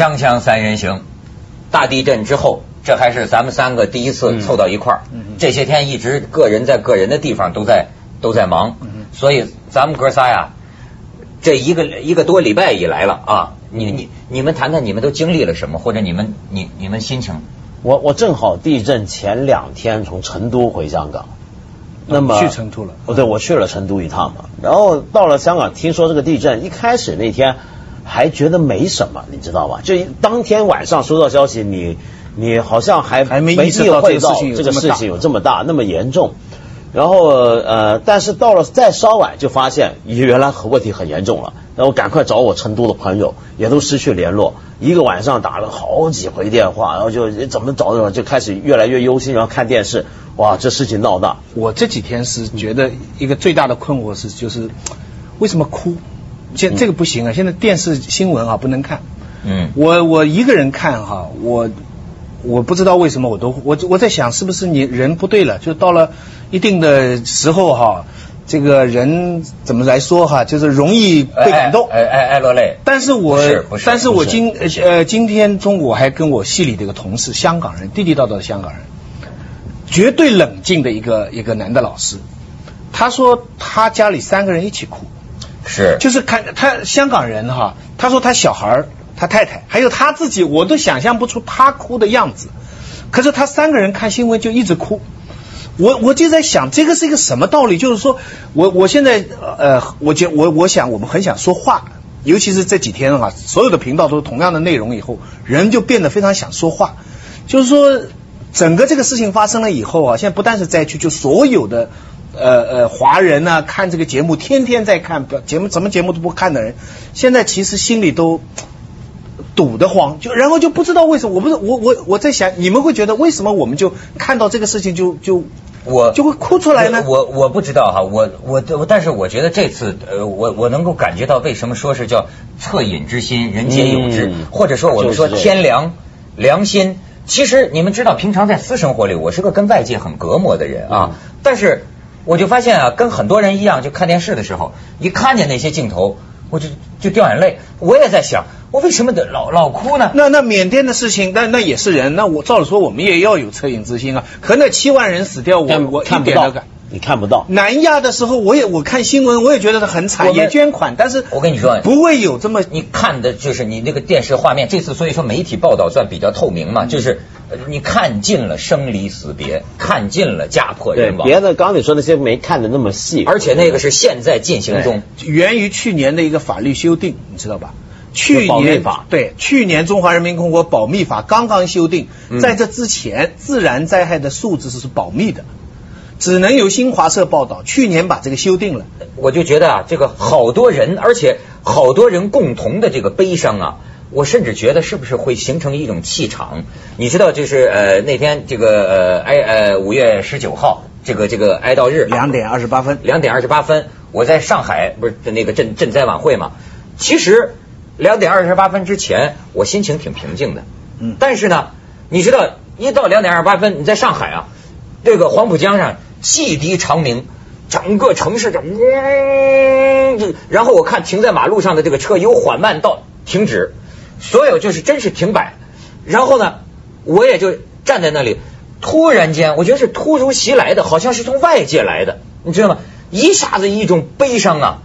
锵锵三人行，大地震之后，这还是咱们三个第一次凑到一块儿。这些天一直个人在个人的地方都在都在忙，所以咱们哥仨呀，这一个一个多礼拜以来了啊，你你你们谈谈你们都经历了什么，或者你们你你们心情？我我正好地震前两天从成都回香港，那么去成都了。哦，对，我去了成都一趟嘛。然后到了香港，听说这个地震，一开始那天还觉得没什么，你知道吧？就当天晚上收到消息，你你好像还还没意会到到这个事情有这么大那么严重。然后呃，但是到了再稍晚就发现原来核问题很严重了，然后赶快找我成都的朋友，也都失去联络，一个晚上打了好几回电话，然后就怎么找怎么就开始越来越忧心，然后看电视，哇，这事情闹大，我这几天是觉得一个最大的困惑是，就是为什么哭？现这个不行啊！现在电视新闻啊不能看。嗯，我我一个人看哈，我我不知道为什么我都我我在想是不是你人不对了，就到了一定的时候哈，这个人怎么来说哈，就是容易被感动。哎哎哎落泪。但是我是是但是我今呃今天中午还跟我系里的一个同事，香港人，地地道道的香港人，绝对冷静的一个一个男的老师，他说他家里三个人一起哭，是，就是看他香港人哈，他说他小孩、他太太还有他自己，我都想象不出他哭的样子。可是他三个人看新闻就一直哭，我我就在想这个是一个什么道理？就是说我我现在呃，我觉我我想我们很想说话，尤其是这几天哈，所有的频道都是同样的内容以后，人就变得非常想说话。就是说整个这个事情发生了以后啊，现在不但是灾区，就所有的。呃呃，华人呢、看这个节目，天天在看不节目，什么节目都不看的人，现在其实心里都堵得慌，就然后就不知道为什么，我不是我我我在想，你们会觉得为什么我们就看到这个事情就就我就会哭出来呢？我我不知道哈，我我我，但是我觉得这次呃，我我能够感觉到为什么说是叫恻隐之心，人皆有之，嗯或者说我们说天良良心。其实你们知道，平常在私生活里，我是个跟外界很隔膜的人啊，但是我就发现啊，跟很多人一样，就看电视的时候，一看见那些镜头，我就就掉眼泪。我也在想，我为什么得老老哭呢？那那缅甸的事情，那那也是人，那我照理说我们也要有恻隐之心啊。可那七万人死掉，我看我看不到你看不到。南亚的时候，我也我看新闻，我也觉得他很惨，我们也捐款，但是我跟你说不会有这么你看的就是你那个电视画面，这次所以说媒体报道算比较透明嘛，就是呃你看尽了生离死别，看尽了家破人，亡，别的刚刚你说那些没看的那么细，而且那个是现在进行中。源于去年的一个法律修订，你知道吧？去保密年法对，去年中华人民共和国保密法刚刚修订，嗯在这之前，自然灾害的数字是保密的，只能由新华社报道。去年把这个修订了，我就觉得啊，这个好多人，而且好多人共同的这个悲伤啊，我甚至觉得是不是会形成一种气场？你知道，就是呃那天这个呃哀呃五月十九号这个这个哀悼日，两点二十八分。两点二十八分，我在上海不是那个赈赈灾晚会嘛？其实两点二十八分之前，我心情挺平静的。嗯但是呢，你知道，一到两点二十八分，你在上海啊，这个黄浦江上汽笛长鸣，整个城市就嗡，就然后我看停在马路上的这个车由缓慢到停止，所有就是真是停摆。然后呢，我也就站在那里，突然间，我觉得是突如其来的，好像是从外界来的，你知道吗？一下子一种悲伤啊，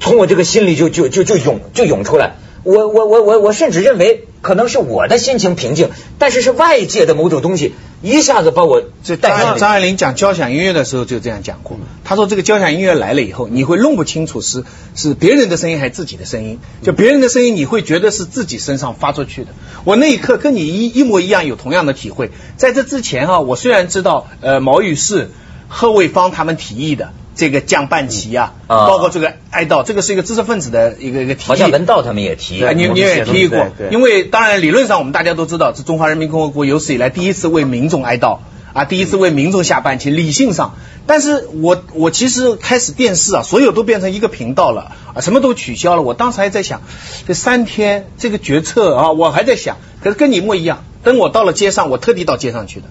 从我这个心里就就就就涌就涌出来。我我我我我甚至认为可能是我的心情平静，但是是外界的某种东西一下子把我这张带上张爱玲讲交响音乐的时候就这样讲过，她说这个交响音乐来了以后，你会弄不清楚是是别人的声音还是自己的声音，就别人的声音你会觉得是自己身上发出去的。我那一刻跟你一一模一样有同样的体会。在这之前啊，我虽然知道呃毛羽士、贺卫方他们提议的。这个降半旗啊，啊包括这个哀悼，这个是一个知识分子的一个一个提议。好像文道他们也提，对，你你也提议过对，因为当然理论上我们大家都知道，是中华人民共和国有史以来第一次为民众哀悼啊，第一次为民众下半旗，理性上。但是我我其实开始电视啊，所有都变成一个频道了啊，什么都取消了。我当时还在想，这三天这个决策啊，我还在想，可是跟你一模一样。等我到了街上，我特地到街上去的。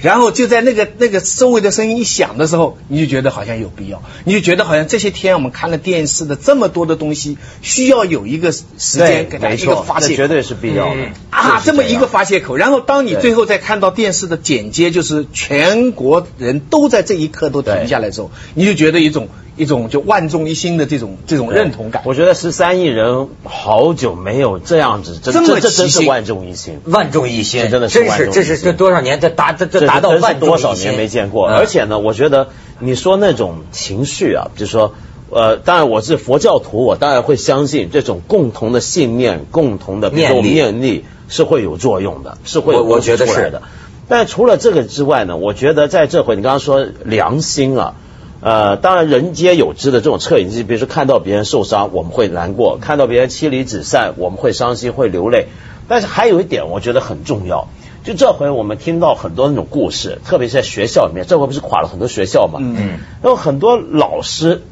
然后就在那个那个周围的声音一响的时候，你就觉得好像有必要，你就觉得好像这些天我们看了电视的这么多的东西，需要有一个时间给，大家一个，发泄口。这绝对是必要的。嗯。啊，这么一个发泄口，然后当你最后再看到电视的剪接，就是全国人都在这一刻都停下来之后，你就觉得一种一种就万众一心的这种这种认同感。我觉得十三亿人好久没有这样子，这这么这这真是万众一心。万众一心，这真的是真是这是万众一心这多少年这达这这这达到万多少年没见过？嗯而且呢，我觉得你说那种情绪啊，就是说。呃，当然我是佛教徒，我当然会相信这种共同的信念、共同的念力念力是会有作用的，是会有我我觉得是。但除了这个之外呢，我觉得在这回你刚刚说良心啊，呃，当然人皆有之的这种恻隐之心，比如说看到别人受伤，我们会难过；看到别人妻离子散，我们会伤心，会流泪。但是还有一点，我觉得很重要，就这回我们听到很多那种故事，特别是在学校里面，这回不是垮了很多学校嘛？嗯有很多老师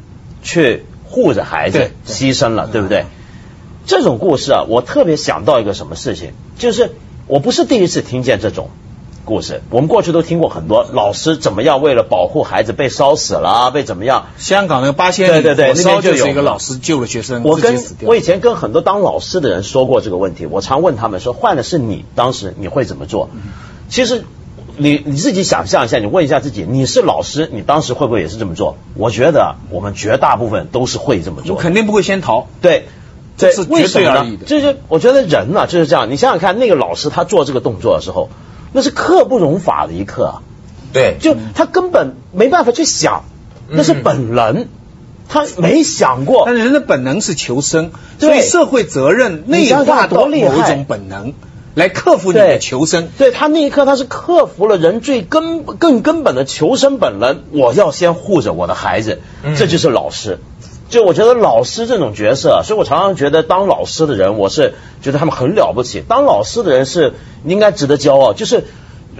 去护着孩子牺牲了，对不对？这种故事啊，我特别想到一个什么事情，就是我不是第一次听见这种故事，我们过去都听过很多老师怎么样为了保护孩子被烧死了啊，被怎么样。香港那个八仙对对对那边就有就是一个老师救了学生，我跟。我以前跟很多当老师的人说过这个问题，我常问他们说，换的是你，当时你会怎么做？其实你你自己想象一下，你问一下自己，你是老师，你当时会不会也是这么做？我觉得我们绝大部分都是会这么做。我肯定不会先逃。对，这是为什么呢绝对而已的？就是我觉得人呢、就是这样。你想想看，那个老师他做这个动作的时候，那是刻不容法的一刻啊，对，就他根本没办法去想，那是本能，他没想过但。是人的本能是求生，所以社会责任内化到某一种本能，来克服你的求生。对他那一刻，他是克服了人最根更根本的求生本能。我要先护着我的孩子，嗯这就是老师。就我觉得老师这种角色，所以我常常觉得当老师的人，我是觉得他们很了不起。当老师的人是应该值得骄傲。就是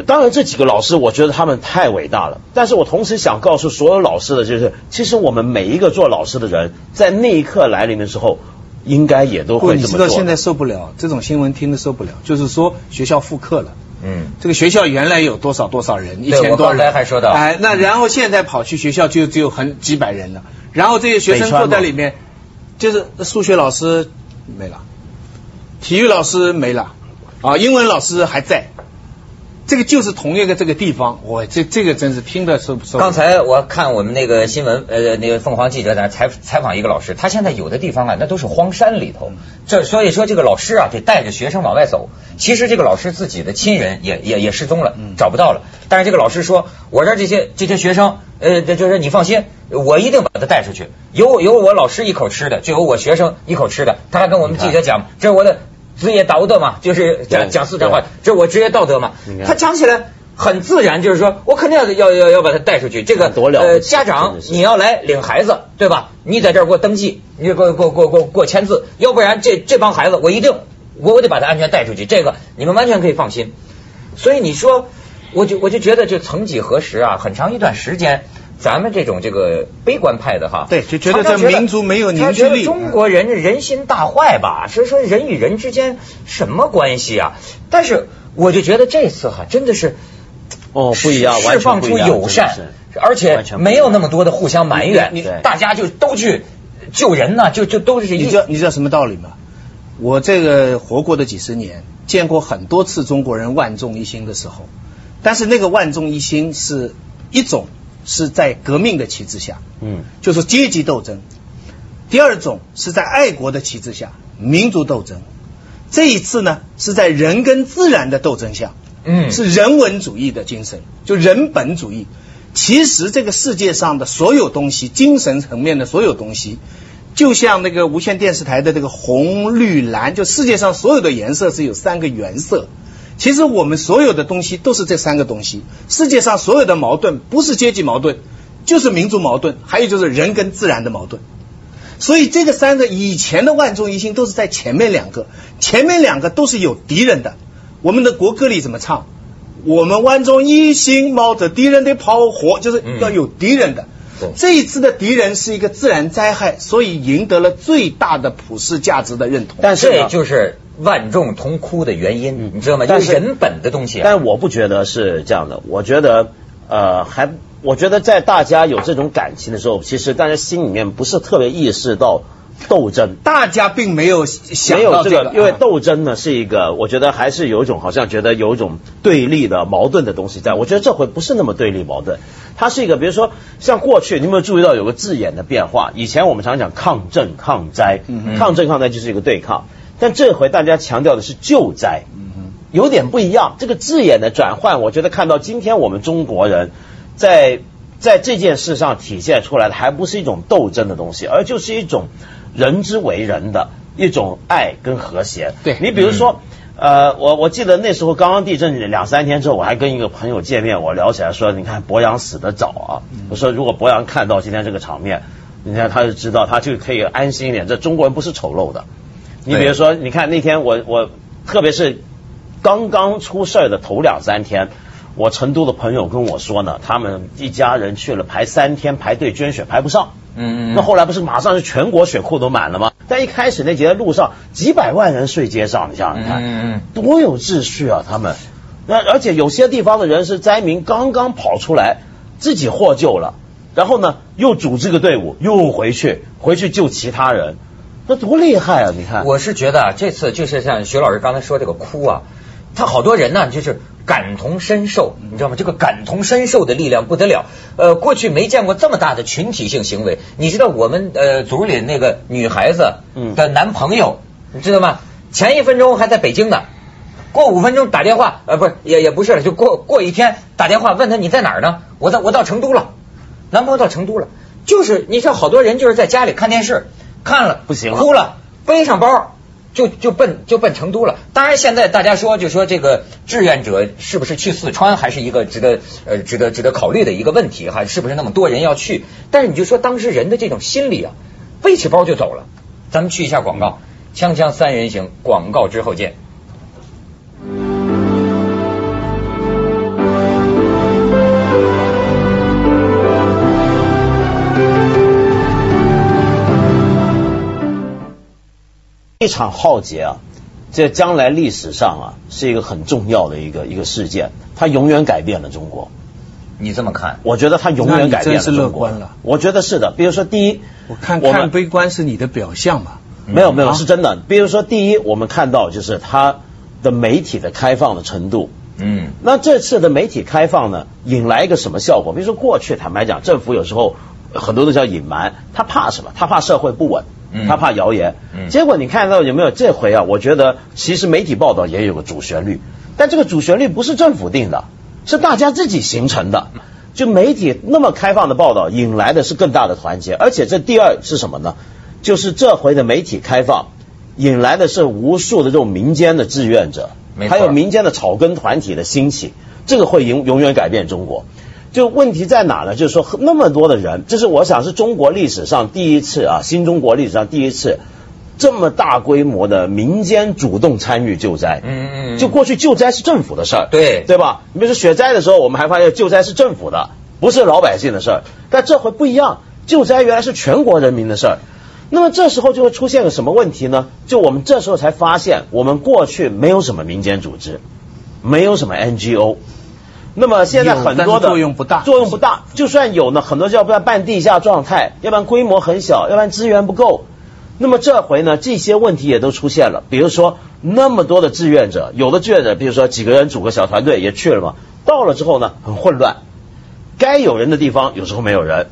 当然这几个老师，我觉得他们太伟大了。但是我同时想告诉所有老师的就是，其实我们每一个做老师的人，在那一刻来临的时候，应该也都会这么做的。知道现在受不了这种新闻，听的受不了。就是说学校复课了。嗯，这个学校原来有多少多少人，一千多人，还说到哎，那然后现在跑去学校就只有很几百人了，然后这些学生坐在里面，就是数学老师没了，体育老师没了，啊，英文老师还在，这个就是同一个这个地方，我这这个真是听的受不受？刚才我看我们那个新闻，呃，那个凤凰记者在那采采访一个老师，他现在有的地方啊，那都是荒山里头，这所以说这个老师啊，得带着学生往外走。其实这个老师自己的亲人也也也失踪了，找不到了。但是这个老师说，我这儿这些这些学生，呃，这就是你放心，我一定把他带出去，有有我老师一口吃的，就有我学生一口吃的。他还跟我们记者讲，这是我的职业道德嘛，就是讲讲四川话，这是我职业道德嘛他讲起来。很自然，就是说我肯定要要要要把他带出去。这个多了呃，家长你要来领孩子，对吧？你在这儿给我登记，你给我给我给我给我给我签字，要不然这这帮孩子我一定我我得把他安全带出去。这个你们完全可以放心。所以你说，我就我就觉得，就曾几何时啊，很长一段时间，咱们这种这个悲观派的哈，对就觉得民族没有凝聚他觉得力中国人人心大坏吧？所以说人与人之间什么关系啊？但是我就觉得这次哈，真的是。哦不一样，完释放出友善，而且没有那么多的互相埋怨大家就都去救人呐，就就都是一你知道你知道什么道理吗？我这个活过的几十年，见过很多次中国人万众一心的时候，但是那个万众一心是一种是在革命的旗帜下，嗯，就是阶级斗争；第二种是在爱国的旗帜下，民族斗争；这一次呢是在人跟自然的斗争下，嗯是人文主义的精神，就人本主义。其实这个世界上的所有东西，精神层面的所有东西，就像那个无线电视台的这个红绿蓝，就世界上所有的颜色是有三个原色。其实我们所有的东西都是这三个东西。世界上所有的矛盾不是阶级矛盾，就是民族矛盾，还有就是人跟自然的矛盾。所以这个三个以前的万众一心都是在前面两个，前面两个都是有敌人的。我们的国歌里怎么唱？我们万众一心，冒着敌人的炮火，就是要有敌人的。对这一次的敌人是一个自然灾害，所以赢得了最大的普世价值的认同。但是呢这就是万众同哭的原因，你知道吗？但就是是人本的东西啊。但我不觉得是这样的，我觉得呃还，我觉得在大家有这种感情的时候，其实大家心里面不是特别意识到斗争。大家并没有想没有这个，因为啊斗争呢是一个，我觉得还是有一种好像觉得有一种对立的矛盾的东西在。我觉得这回不是那么对立矛盾，它是一个，比如说像过去，你有没有注意到有个字眼的变化？以前我们常讲抗震抗灾，抗震抗灾就是一个对抗，但这回大家强调的是救灾，有点不一样。这个字眼的转换，我觉得看到今天我们中国人在在这件事上体现出来的，还不是一种斗争的东西，而就是一种人之为人的一种爱跟和谐。对你比如说。呃，我我记得那时候刚刚地震两三天之后，我还跟一个朋友见面，我聊起来说，你看博洋死得早啊。我说如果博洋看到今天这个场面，你看他就知道，他就可以安心一点。这中国人不是丑陋的。你比如说，你看那天我我特别是刚刚出事儿的头两三天，我成都的朋友跟我说呢，他们一家人去了排三天排队捐血排不上。嗯那后来不是马上是全国血库都满了吗？但一开始那节路上几百万人睡街上，你想想看，嗯多有秩序啊！他们，那而且有些地方的人是灾民刚刚跑出来，自己获救了，然后呢又组织个队伍又回去回去救其他人，那多厉害啊！你看，我是觉得啊，这次就是像徐老师刚才说这个哭啊，他好多人呢就是感同身受，你知道吗？这个感同身受的力量不得了。呃，过去没见过这么大的群体性行为。你知道我们呃组里那个女孩子的男朋友，你知道吗？前一分钟还在北京呢。过五分钟打电话，呃，不是，也也不是了，就过过一天打电话问他你在哪儿呢？我到我到成都了，男朋友到成都了，就是你知道好多人就是在家里看电视，看了不行了哭了，背上包就就奔就奔成都了。当然，现在大家说就说这个志愿者是不是去四川，还是一个值得呃值得值得考虑的一个问题哈，是不是那么多人要去？但是你就说当时人的这种心理啊，背起包就走了。咱们去一下广告，锵锵三人行，广告之后见。这场浩劫啊，这将来历史上啊是一个很重要的一个一个事件，它永远改变了中国。你这么看？我觉得它永远改变了中国。那你真是乐观了我觉得是的。比如说，第一，我看我们看悲观是你的表象嘛。没有没有啊是真的。比如说，第一，我们看到就是它的媒体的开放的程度。嗯，那这次的媒体开放呢，引来一个什么效果？比如说，过去坦白讲，政府有时候很多都叫隐瞒，他怕什么？他怕社会不稳嗯，他怕谣言。嗯结果你看到有没有？这回啊，我觉得其实媒体报道也有个主旋律，但这个主旋律不是政府定的，是大家自己形成的。就媒体那么开放的报道，引来的是更大的团结。而且这第二是什么呢？就是这回的媒体开放，引来的是无数的这种民间的志愿者还有民间的草根团体的兴起，这个会永永远改变中国。就问题在哪呢？就是说那么多的人，这是我想是中国历史上第一次啊，新中国历史上第一次这么大规模的民间主动参与救灾。嗯嗯嗯就过去救灾是政府的事儿，对对吧？你比如说雪灾的时候，我们还发现救灾是政府的，不是老百姓的事儿。但这回不一样，救灾原来是全国人民的事儿。那么这时候就会出现个什么问题呢？就我们这时候才发现，我们过去没有什么民间组织，没有什么 NGO。那么现在很多的作用不大作用不大。就算有呢，很多要不然办地下状态，要不然规模很小，要不然资源不够。那么这回呢，这些问题也都出现了。比如说那么多的志愿者，有的志愿者，比如说几个人组个小团队也去了嘛，到了之后呢，很混乱，该有人的地方有时候没有人，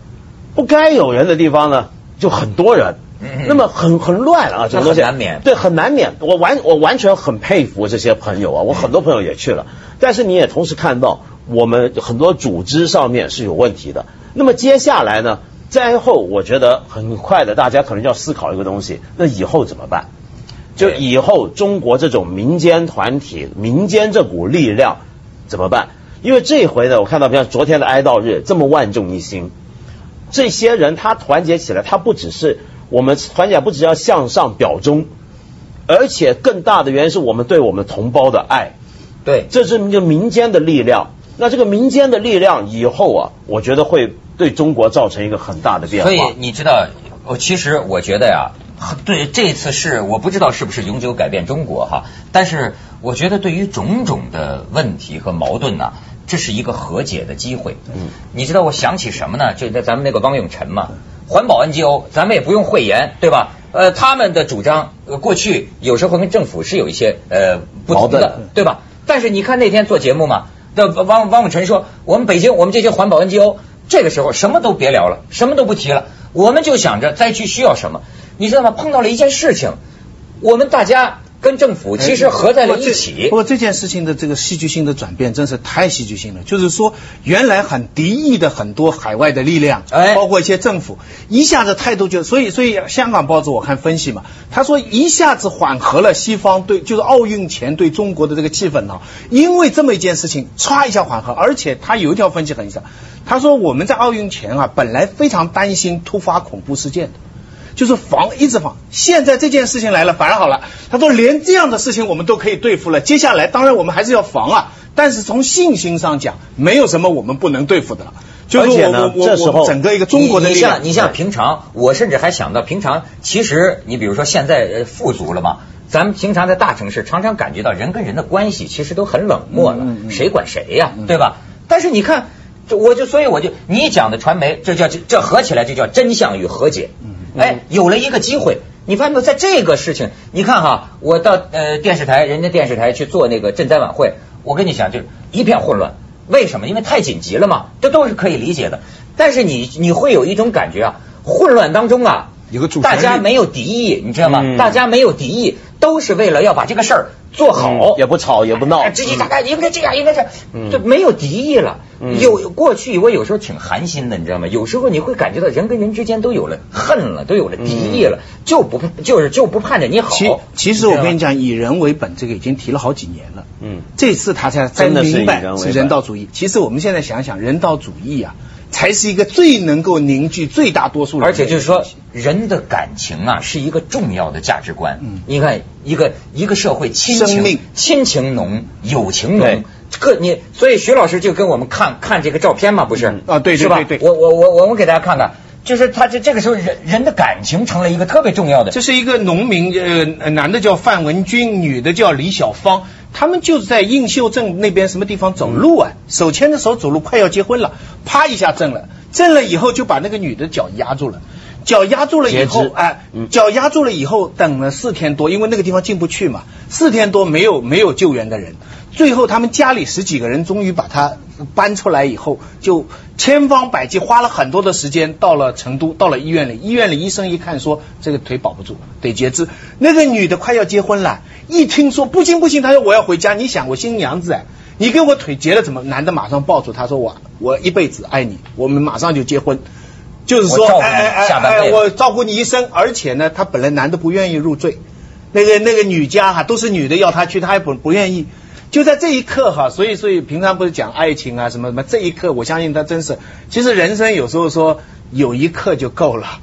不该有人的地方呢就很多人。嗯那么很很乱啊，这个东西难免对，很难免。我完我完全很佩服这些朋友啊，我很多朋友也去了，但是你也同时看到我们很多组织上面是有问题的。那么接下来呢，灾后我觉得很快的，大家可能要思考一个东西，那以后怎么办？就以后中国这种民间团体、民间这股力量怎么办？因为这一回呢，我看到，比方昨天的哀悼日这么万众一心，这些人他团结起来，他不只是我们团结，不只要向上表忠，而且更大的原因是我们对我们同胞的爱，对，这是一个民间的力量。那这个民间的力量以后啊，我觉得会对中国造成一个很大的变化。所以你知道，我其实我觉得呀，对这次是我不知道是不是永久改变中国哈，但是我觉得对于种种的问题和矛盾呢，这是一个和解的机会。嗯，你知道我想起什么呢？就在咱们那个汪永晨嘛，环保 NGO，咱们也不用讳言，对吧？呃，他们的主张，呃，过去有时候跟政府是有一些呃不同的，对吧？但是你看那天做节目嘛，那汪汪永成说，我们北京我们这些环保 NGO，这个时候什么都别聊了，什么都不提了，我们就想着灾区需要什么，你知道吗？碰到了一件事情，我们大家。跟政府其实合在了一起。不过这件事情的这个戏剧性的转变真是太戏剧性了。就是说，原来很敌意的很多海外的力量，哎，包括一些政府，一下子态度就所以所以香港报纸我看分析嘛，他说一下子缓和了西方对就是奥运前对中国的这个气氛呢，因为这么一件事情，唰一下缓和，而且他有一条分析很意思，他说我们在奥运前啊，本来非常担心突发恐怖事件的。就是防，一直防。现在这件事情来了，反而好了。他说，连这样的事情我们都可以对付了。接下来，当然我们还是要防啊。但是从信心上讲，没有什么我们不能对付的了。而且呢，这时候整个一个中国的你像你像平常，我甚至还想到平常，其实你比如说现在富足了嘛，咱们平常在大城市常常感觉到人跟人的关系其实都很冷漠了，谁管谁呀，对吧？但是你看，我就所以我就你讲的传媒，这叫这合起来就叫真相与和解。哎，有了一个机会，你发现没有？在这个事情，你看哈，我到呃电视台，人家电视台去做那个赈灾晚会，我跟你讲，就是一片混乱。为什么？因为太紧急了嘛，这都是可以理解的。但是你你会有一种感觉啊，混乱当中啊，有个大家没有敌意，你知道吗？大家没有敌意，都是为了要把这个事儿做好，也不吵也不闹，叽叽喳喳，应该这样，应该是，就没有敌意了。有过去，我有时候挺寒心的，你知道吗？有时候你会感觉到人跟人之间都有了恨了，都有了敌意了，就不就是就不盼着你好。其其实我跟你讲，以人为本，这个已经提了好几年了。嗯，这次他才才明白是人道主义。其实我们现在想想，人道主义啊，才是一个最能够凝聚最大多数人。而且就是说，人的感情啊，是一个重要的价值观。嗯，你看一个一个社会，亲情亲情浓，友情浓。各你，所以徐老师就跟我们看看这个照片嘛，不是啊？对，是吧？我我我我我给大家看看，就是他这这个时候人人的感情成了一个特别重要的。这是一个农民，呃，男的叫范文军，女的叫李小芳，他们就是在映秀镇那边什么地方走路啊，手牵着手走路，快要结婚了，啪一下震了，震了以后就把那个女的脚压住了。脚压住了以后，哎，脚压住了以后，等了四天多，因为那个地方进不去嘛，四天多没有没有救援的人，最后他们家里十几个人终于把他搬出来以后，就千方百计花了很多的时间，到了成都，到了医院里，医院里医生一看说这个腿保不住，得截肢。那个女的快要结婚了，一听说不行不行，她说我要回家。你想我新娘子哎，你给我腿截了怎么？男的马上抱住她说我我一辈子爱你，我们马上就结婚。就是说，哎哎哎哎，我照顾你一生，而且呢，他本来男的不愿意入赘，那个那个女家哈都是女的要他去，他还不不愿意。就在这一刻哈，所以所以平常不是讲爱情啊什么什么，这一刻我相信他真是，其实人生有时候说有一刻就够了，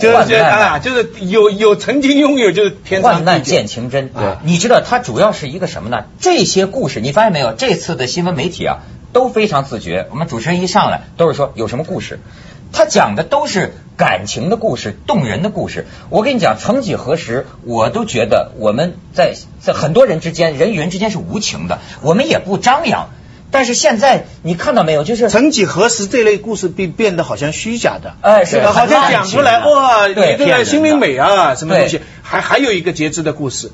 就是啊，就是有有曾经拥有就是天患难见情真。对，你知道他主要是一个什么呢？这些故事你发现没有？这次的新闻媒体啊都非常自觉，我们主持人一上来都是说有什么故事。他讲的都是感情的故事，动人的故事。我跟你讲，曾几何时，我都觉得我们在在很多人之间，人与人之间是无情的，我们也不张扬。但是现在你看到没有？就是曾几何时，这类故事变变得好像虚假的，哎，是的好像讲出来哇，一个心灵美啊，什么东西？还还有一个截肢的故事，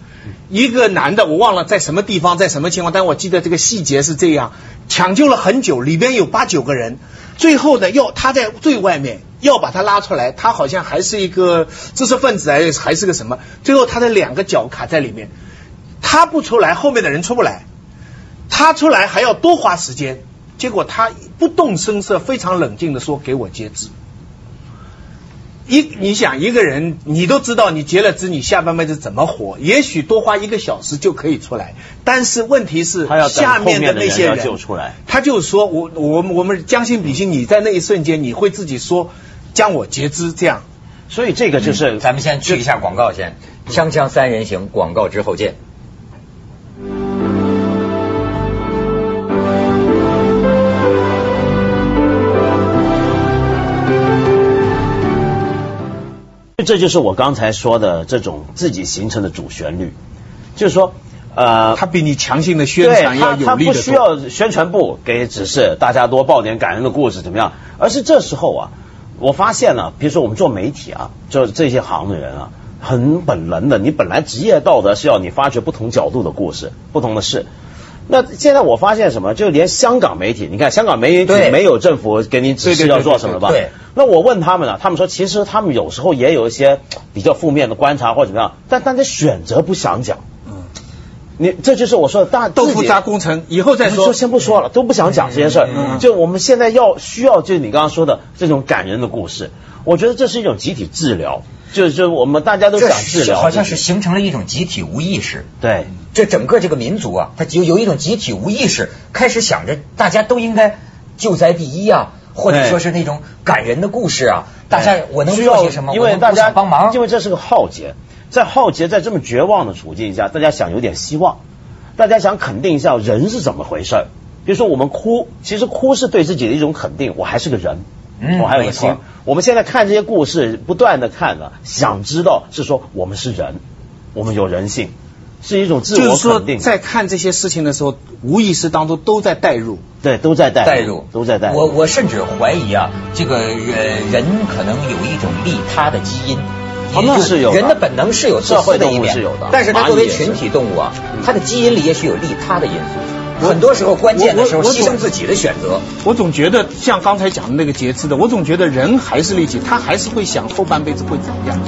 一个男的，我忘了在什么地方，在什么情况，但我记得这个细节是这样：抢救了很久，里边有八九个人。最后呢，要他在最外面要把他拉出来，他好像还是一个知识分子，还还是个什么？最后他的两个脚卡在里面，他不出来，后面的人出不来，他出来还要多花时间。结果他不动声色，非常冷静的说：“给我截肢。”一，你想一个人，你都知道你截了肢，你下半辈子怎么活？也许多花一个小时就可以出来，但是问题是下面的那些人，他就说我我我们将心比心，你在那一瞬间你会自己说将我截肢这样，所以这个就是咱们先去一下广告先，锵锵三人行广告之后见。这就是我刚才说的这种自己形成的主旋律，就是说，呃，他比你强行的宣传要他他有力的不需要宣传部给指示，大家多报点感人的故事怎么样？而是这时候啊，我发现了，比如说我们做媒体啊，就这些行的人啊，很本能的，你本来职业道德是要你发掘不同角度的故事，不同的事。那现在我发现什么？就连香港媒体，你看香港媒体没有政府给你指示要做什么吧？那我问他们了，他们说其实他们有时候也有一些比较负面的观察或者怎么样，但大家选择不想讲。嗯，你这就是我说的大豆腐渣工程以后再说说。先不说了，都不想讲这件事儿。嗯就我们现在要需要，就是你刚刚说的这种感人的故事，我觉得这是一种集体治疗，就是就是我们大家都这想治疗，好像是形成了一种集体无意识。对这整个这个民族啊，它有有一种集体无意识，开始想着大家都应该救灾第一啊，或者说是那种感人的故事啊，大家我能需要做些什么？因为大家帮忙，因为这是个浩劫，在浩劫在这么绝望的处境下，大家想有点希望，大家想肯定一下人是怎么回事儿。比如说我们哭，其实哭是对自己的一种肯定，我还是个人，嗯我还有个心。我们现在看这些故事，不断的看了，想知道是说我们是人，我们有人性，是一种自我就是说。在看这些事情的时候，无意识当中都在代入。对，都在带代入，都在代入。我我甚至怀疑啊，这个呃人可能有一种利他的基因。哦那是有的人的本能是有自社会的一面，是有的但是它作为群体动物啊，它的基因里也许有利他的因素。很多时候关键的时候牺牲自己的选择。我总觉得像刚才讲的那个节制的，我总觉得人还是利己，他还是会想后半辈子会怎么样。